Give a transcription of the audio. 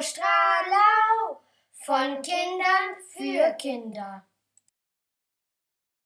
Radio Stralau von Kindern für Kinder.